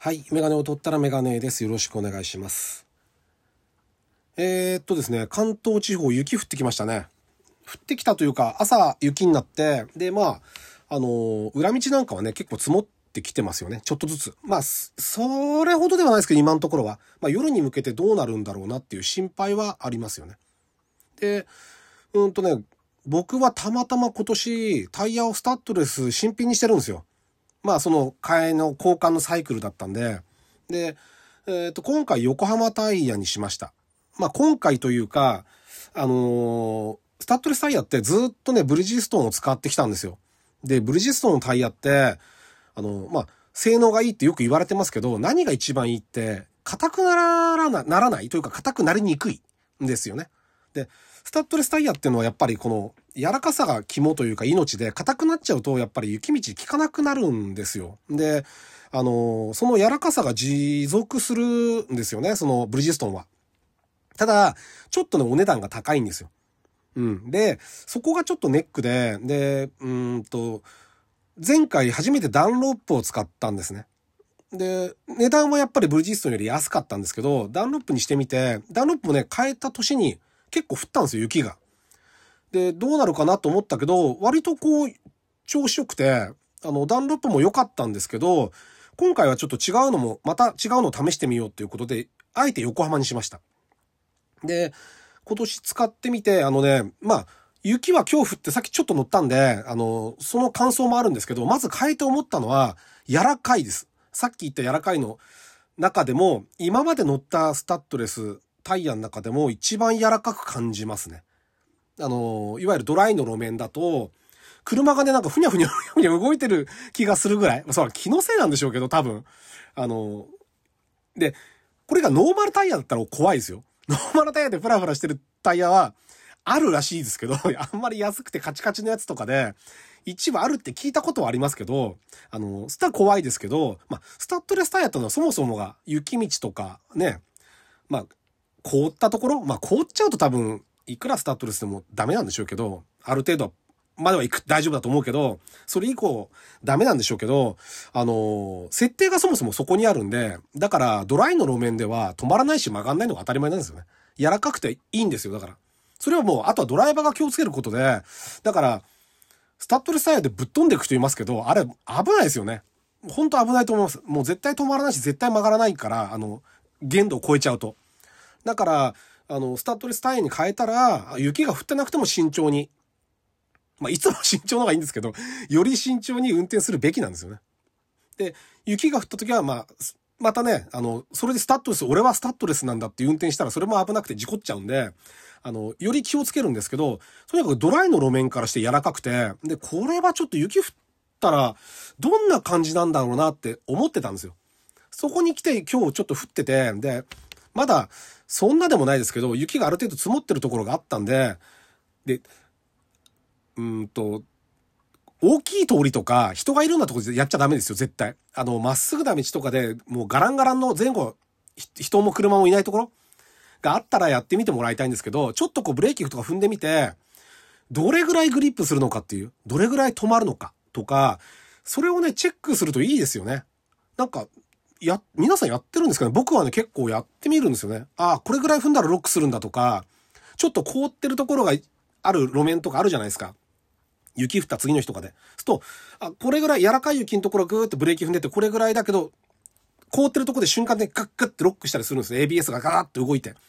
はい。メガネを取ったらメガネです。よろしくお願いします。えー、っとですね、関東地方雪降ってきましたね。降ってきたというか、朝雪になって、で、まあ、あのー裏道なんかはね、結構積もってきてますよね。ちょっとずつ。まあ、それほどではないですけど、今のところは。まあ、夜に向けてどうなるんだろうなっていう心配はありますよね。で、うんとね、僕はたまたま今年、タイヤをスタッドレス新品にしてるんですよ。まあその替えの交換のサイクルだったんで、で、えっ、と、今回横浜タイヤにしました。まあ今回というか、あのースタッドレスタイヤってずっとね、ブリヂストンを使ってきたんですよ。で、ブリヂストンのタイヤって、あのまあ、性能がいいってよく言われてますけど、何が一番いいって、硬くならなならない？というか、硬くなりにくいんですよね。で、スタッドレスタイヤっていうのはやっぱりこの柔らかさが肝というか命で硬くなっちゃうとやっぱり雪道効かなくなるんですよ。で、あの、その柔らかさが持続するんですよね、そのブリヂストンは。ただ、ちょっとね、お値段が高いんですよ。うん。で、そこがちょっとネックで、で、うんと、前回初めてダンロップを使ったんですね。で、値段はやっぱりブリヂストンより安かったんですけど、ダンロップにしてみて、ダンロップもね、変えた年に結構降ったんですよ、雪が。で、どうなるかなと思ったけど、割とこう、調子よくて、あの、ダンロップも良かったんですけど、今回はちょっと違うのも、また違うのを試してみようということで、あえて横浜にしました。で、今年使ってみて、あのね、まあ、雪は今日降ってさっきちょっと乗ったんで、あの、その感想もあるんですけど、まず変えて思ったのは、柔らかいです。さっき言った柔らかいの中でも、今まで乗ったスタッドレス、タイヤの中でも一番柔らかく感じますね。あの、いわゆるドライの路面だと、車がね、なんかふにゃふにゃふにゃ動いてる気がするぐらい。それ気のせいなんでしょうけど、多分。あの、で、これがノーマルタイヤだったら怖いですよ。ノーマルタイヤでフラフラしてるタイヤは、あるらしいですけど、あんまり安くてカチカチのやつとかで、一部あるって聞いたことはありますけど、あの、スタ怖いですけど、まあ、スタッドレスタイヤってのはそもそもが雪道とかね、まあ、凍ったところ、まあ、凍っちゃうと多分、いくらスタッドレスでもダメなんでしょうけど、ある程度までは行く、大丈夫だと思うけど、それ以降、ダメなんでしょうけど、あの、設定がそもそもそこにあるんで、だから、ドライの路面では止まらないし曲がんないのが当たり前なんですよね。柔らかくていいんですよ、だから。それはもう、あとはドライバーが気をつけることで、だから、スタッドレスタイヤでぶっ飛んでいく人いますけど、あれ、危ないですよね。本当危ないと思います。もう絶対止まらないし、絶対曲がらないから、あの、限度を超えちゃうと。だから、あの、スタッドレスタイヤに変えたら、雪が降ってなくても慎重に。まあ、いつも慎重の方がいいんですけど、より慎重に運転するべきなんですよね。で、雪が降った時は、まあ、またね、あの、それでスタッドレス、俺はスタッドレスなんだって運転したら、それも危なくて事故っちゃうんで、あの、より気をつけるんですけど、とにかくドライの路面からして柔らかくて、で、これはちょっと雪降ったら、どんな感じなんだろうなって思ってたんですよ。そこに来て今日ちょっと降ってて、で、まだ、そんなでもないですけど、雪がある程度積もってるところがあったんで、で、うんと、大きい通りとか、人がいるようなとこでやっちゃダメですよ、絶対。あの、まっすぐな道とかで、もうガランガランの前後、人も車もいないところがあったらやってみてもらいたいんですけど、ちょっとこうブレーキとか踏んでみて、どれぐらいグリップするのかっていう、どれぐらい止まるのかとか、それをね、チェックするといいですよね。なんか、や、皆さんやってるんですかね？僕はね、結構やってみるんですよね。ああ、これぐらい踏んだらロックするんだとか、ちょっと凍ってるところがある路面とかあるじゃないですか。雪降った次の日とかで。すると、あ、これぐらい柔らかい雪のところぐーってブレーキ踏んでて、これぐらいだけど、凍ってるところで瞬間でガッガッってロックしたりするんですよ。ABS がガーッって動いて。だか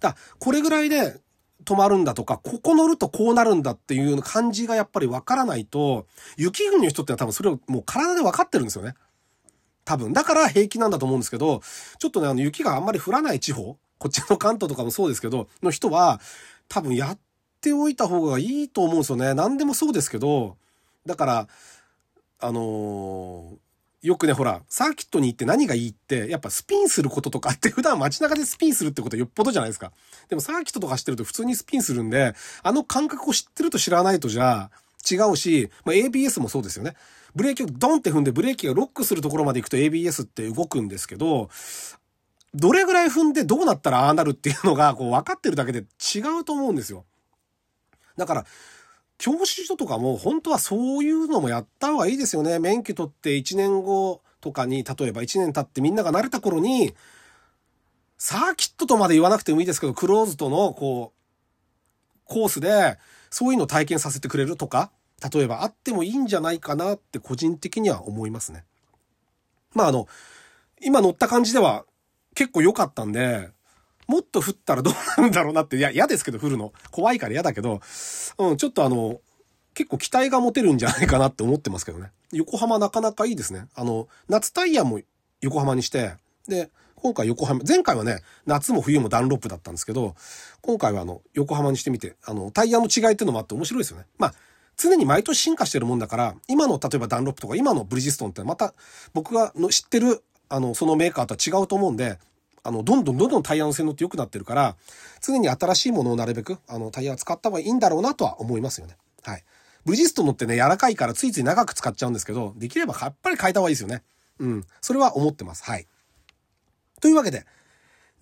らこれぐらいで止まるんだとか、ここ乗るとこうなるんだっていう感じがやっぱりわからないと、雪国の人ってのは多分それをもう体で分かってるんですよね。多分。だから平気なんだと思うんですけど、ちょっとね、あの雪があんまり降らない地方、こっちの関東とかもそうですけど、の人は、多分やっておいた方がいいと思うんですよね。何でもそうですけど、だから、あのーよくね、ほら、サーキットに行って何がいいって、やっぱスピンすることとかって普段街中でスピンするってことはよっぽどじゃないですか。でもサーキットとか走ってると普通にスピンするんで、あの感覚を知ってると知らないとじゃ違うし、まあ、ABS もそうですよね。ブレーキをドンって踏んでブレーキがロックするところまで行くと ABS って動くんですけど、どれぐらい踏んでどうなったらああなるっていうのがこう分かってるだけで違うと思うんですよ。だから、教習所とかも本当はそういうのもやった方がいいですよね。免許取って1年後とかに、例えば1年経ってみんなが慣れた頃に、サーキットとまで言わなくてもいいですけど、クローズドの、こう、コースで、そういうのを体験させてくれるとか、例えばあってもいいんじゃないかなって個人的には思いますね。まああの、今乗った感じでは結構良かったんで、もっと降ったらどうなんだろうなって、いや、嫌ですけど降るの。怖いから嫌だけど、うん、ちょっとあの、結構期待が持てるんじゃないかなって思ってますけどね。横浜なかなかいいですね。あの、夏タイヤも横浜にして、で、今回横浜、前回はね、夏も冬もダンロップだったんですけど、今回はあの、横浜にしてみて、あの、タイヤの違いっていうのもあって面白いですよね。まあ、常に毎年進化してるもんだから、今の例えばダンロップとか今のブリヂストンってまた僕がの知ってる、あの、そのメーカーとは違うと思うんで、あの、どんどんどんどんタイヤの性能って良くなってるから、常に新しいものをなるべく、あの、タイヤを使った方がいいんだろうなとは思いますよね。はい。ブリヂストンのってね、柔らかいからついつい長く使っちゃうんですけど、できればやっぱり変えた方がいいですよね。うん。それは思ってます。はい。というわけで、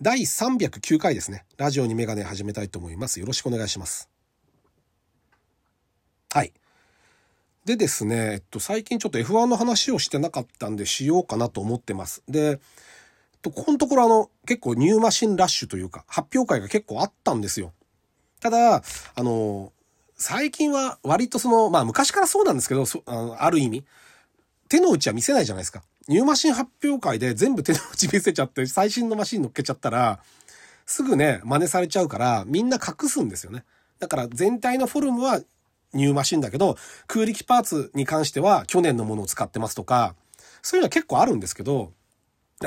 第309回ですね。ラジオにメガネ始めたいと思います。よろしくお願いします。はい。でですね、えっと、最近ちょっと F1 の話をしてなかったんでしようかなと思ってます。で、ここのところあの、結構ニューマシンラッシュというか、発表会が結構あったんですよ。ただ、あの、最近は割とその、まあ昔からそうなんですけど、そあのある意味、手の内は見せないじゃないですか。ニューマシン発表会で全部手の内見せちゃって、最新のマシン乗っけちゃったら、すぐね、真似されちゃうから、みんな隠すんですよね。だから全体のフォルムはニューマシンだけど、空力パーツに関しては去年のものを使ってますとか、そういうのは結構あるんですけど、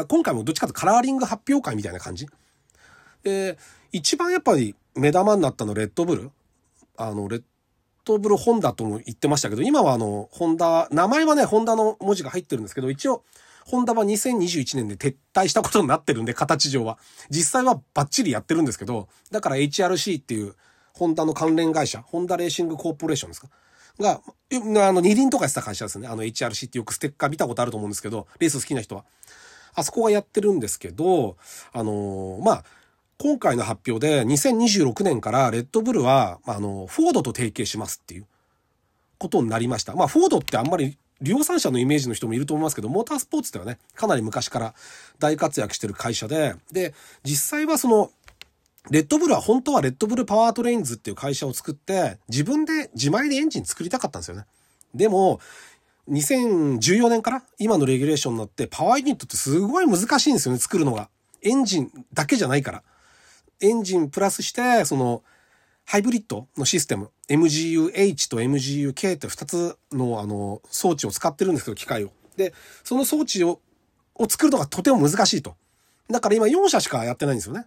今回もどっちかというとカラーリング発表会みたいな感じ。で、一番やっぱり目玉になったのレッドブル。あの、レッドブルホンダとも言ってましたけど、今はあの、ホンダ、名前はね、ホンダの文字が入ってるんですけど、一応、ホンダは2021年で撤退したことになってるんで、形上は。実際はバッチリやってるんですけど、だから HRC っていう、ホンダの関連会社、ホンダレーシングコーポレーションですか？が、あの、二輪とかした会社ですね。あの HRC ってよくステッカー見たことあると思うんですけど、レース好きな人は。あそこがやってるんですけど、あのー、まあ、今回の発表で2026年からレッドブルは、あの、フォードと提携しますっていうことになりました。まあ、フォードってあんまり量産車のイメージの人もいると思いますけど、モータースポーツではね、かなり昔から大活躍してる会社で、で、実際はその、レッドブルは本当はレッドブルパワートレインズっていう会社を作って、自分で自前でエンジン作りたかったんですよね。でも、2014年から今のレギュレーションになってパワーユニットってすごい難しいんですよね、作るのが。エンジンだけじゃないから。エンジンプラスして、その、ハイブリッドのシステム、MGU-H と MGU-K って2つのあの装置を使ってるんですけど、機械を。で、その装置を、を作るのがとても難しいと。だから今4社しかやってないんですよね。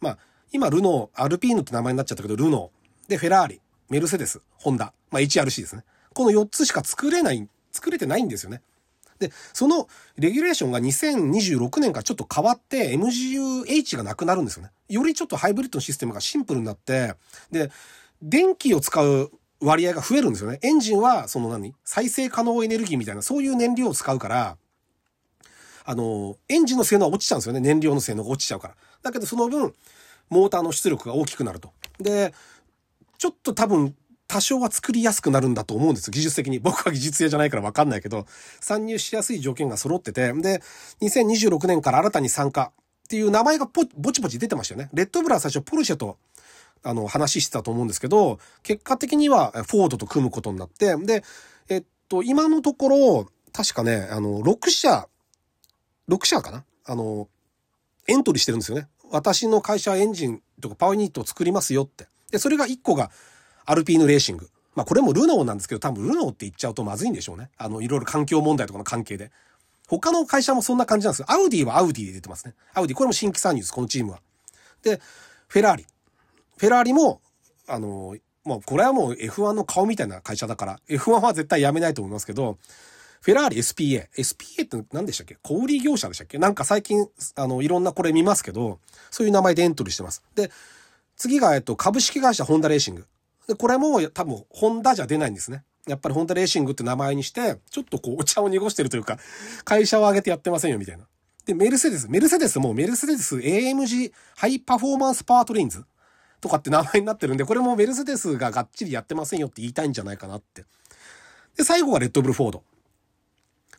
まあ、今ルノー、アルピーヌって名前になっちゃったけど、ルノー。で、フェラーリ、メルセデス、ホンダ。まあ HRC ですね。この4つしか作れない、作れてないんですよね。で、そのレギュレーションが2026年からちょっと変わって MGU-H がなくなるんですよね。よりちょっとハイブリッドのシステムがシンプルになって、で、電気を使う割合が増えるんですよね。エンジンは、その何？再生可能エネルギーみたいな、そういう燃料を使うから、あの、エンジンの性能は落ちちゃうんですよね。燃料の性能が落ちちゃうから。だけどその分、モーターの出力が大きくなると。で、ちょっと多分多少は作りやすくなるんだと思うんです。技術的に。僕は技術屋じゃないからわかんないけど、参入しやすい条件が揃ってて、で、2026年から新たに参加っていう名前がぼちぼち出てましたよね。レッドブラは最初ポルシェと、あの、話してたと思うんですけど、結果的にはフォードと組むことになって、で、えっと、今のところ、確かね、あの、6社、6社かな？あの、エントリーしてるんですよね。私の会社エンジンとかパワーユニットを作りますよって。で、それが1個がアルピーヌレーシング。まあこれもルノーなんですけど、多分ルノーって言っちゃうとまずいんでしょうね。あの、いろいろ環境問題とかの関係で。他の会社もそんな感じなんですよ。アウディはアウディで出てますね。アウディ、これも新規参入です、このチームは。で、フェラーリ。フェラーリも、あの、もうこれはもう F1 の顔みたいな会社だから、F1 は絶対やめないと思いますけど、フェラーリ SPA。SPA って何でしたっけ？小売業者でしたっけ？なんか最近、あの、いろんなこれ見ますけど、そういう名前でエントリーしてます。で、次が、えっと、株式会社ホンダレーシング。で、これも多分、ホンダじゃ出ないんですね。やっぱりホンダレーシングって名前にして、ちょっとこう、お茶を濁してるというか、会社を挙げてやってませんよ、みたいな。で、メルセデス。メルセデスもメルセデス AMG ハイパフォーマンスパワートレインズとかって名前になってるんで、これもメルセデスががっちりやってませんよって言いたいんじゃないかなって。で、最後はレッドブルフォード。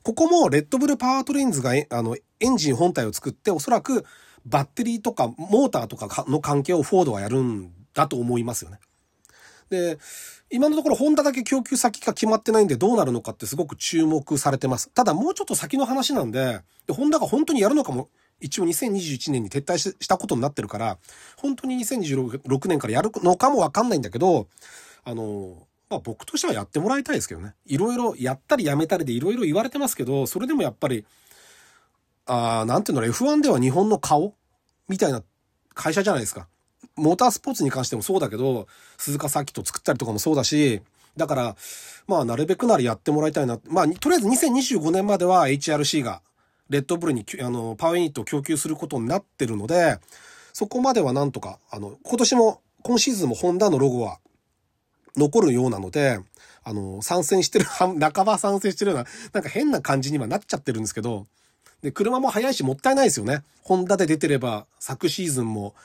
ここもレッドブルパワートレインズがあのエンジン本体を作っておそらくバッテリーとかモーターとかの関係をフォードはやるんだと思いますよね。で、今のところホンダだけ供給先が決まってないんでどうなるのかってすごく注目されてます。ただもうちょっと先の話なんで、でホンダが本当にやるのかも、一応2021年に撤退したことになってるから、本当に2026年からやるのかもわかんないんだけど、あの、まあ僕としてはやってもらいたいですけどね。いろいろやったりやめたりでいろいろ言われてますけど、それでもやっぱり、ああ、なんていうの F1 では日本の顔みたいな会社じゃないですか。モータースポーツに関してもそうだけど、鈴鹿サーキット作ったりとかもそうだし、だから、まあ、なるべくならやってもらいたいな。まあ、とりあえず2025年までは HRC が、レッドブルに、あの、パワーユニットを供給することになってるので、そこまではなんとか、あの、今年も、今シーズンもホンダのロゴは残るようなので、あの、参戦してる、半ば参戦してるような、なんか変な感じにはなっちゃってるんですけど、で、車も速いしもったいないですよね。ホンダで出てれば、昨シーズンも、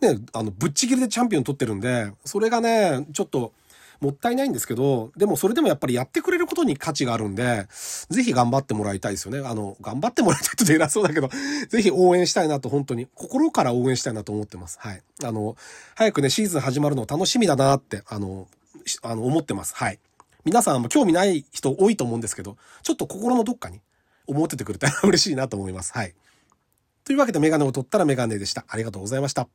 ね、あの、ぶっちぎりでチャンピオン取ってるんで、それがね、ちょっと、もったいないんですけど、でもそれでもやっぱりやってくれることに価値があるんで、ぜひ頑張ってもらいたいですよね。あの、頑張ってもらいたいと偉そうだけど、ぜひ応援したいなと本当に、心から応援したいなと思ってます。はい。あの、早くね、シーズン始まるの楽しみだなって、あの、あの、思ってます。はい。皆さんも興味ない人多いと思うんですけど、ちょっと心のどっかに思っててくれたら嬉しいなと思います。はい。というわけでメガネを取ったらメガネでした。ありがとうございました。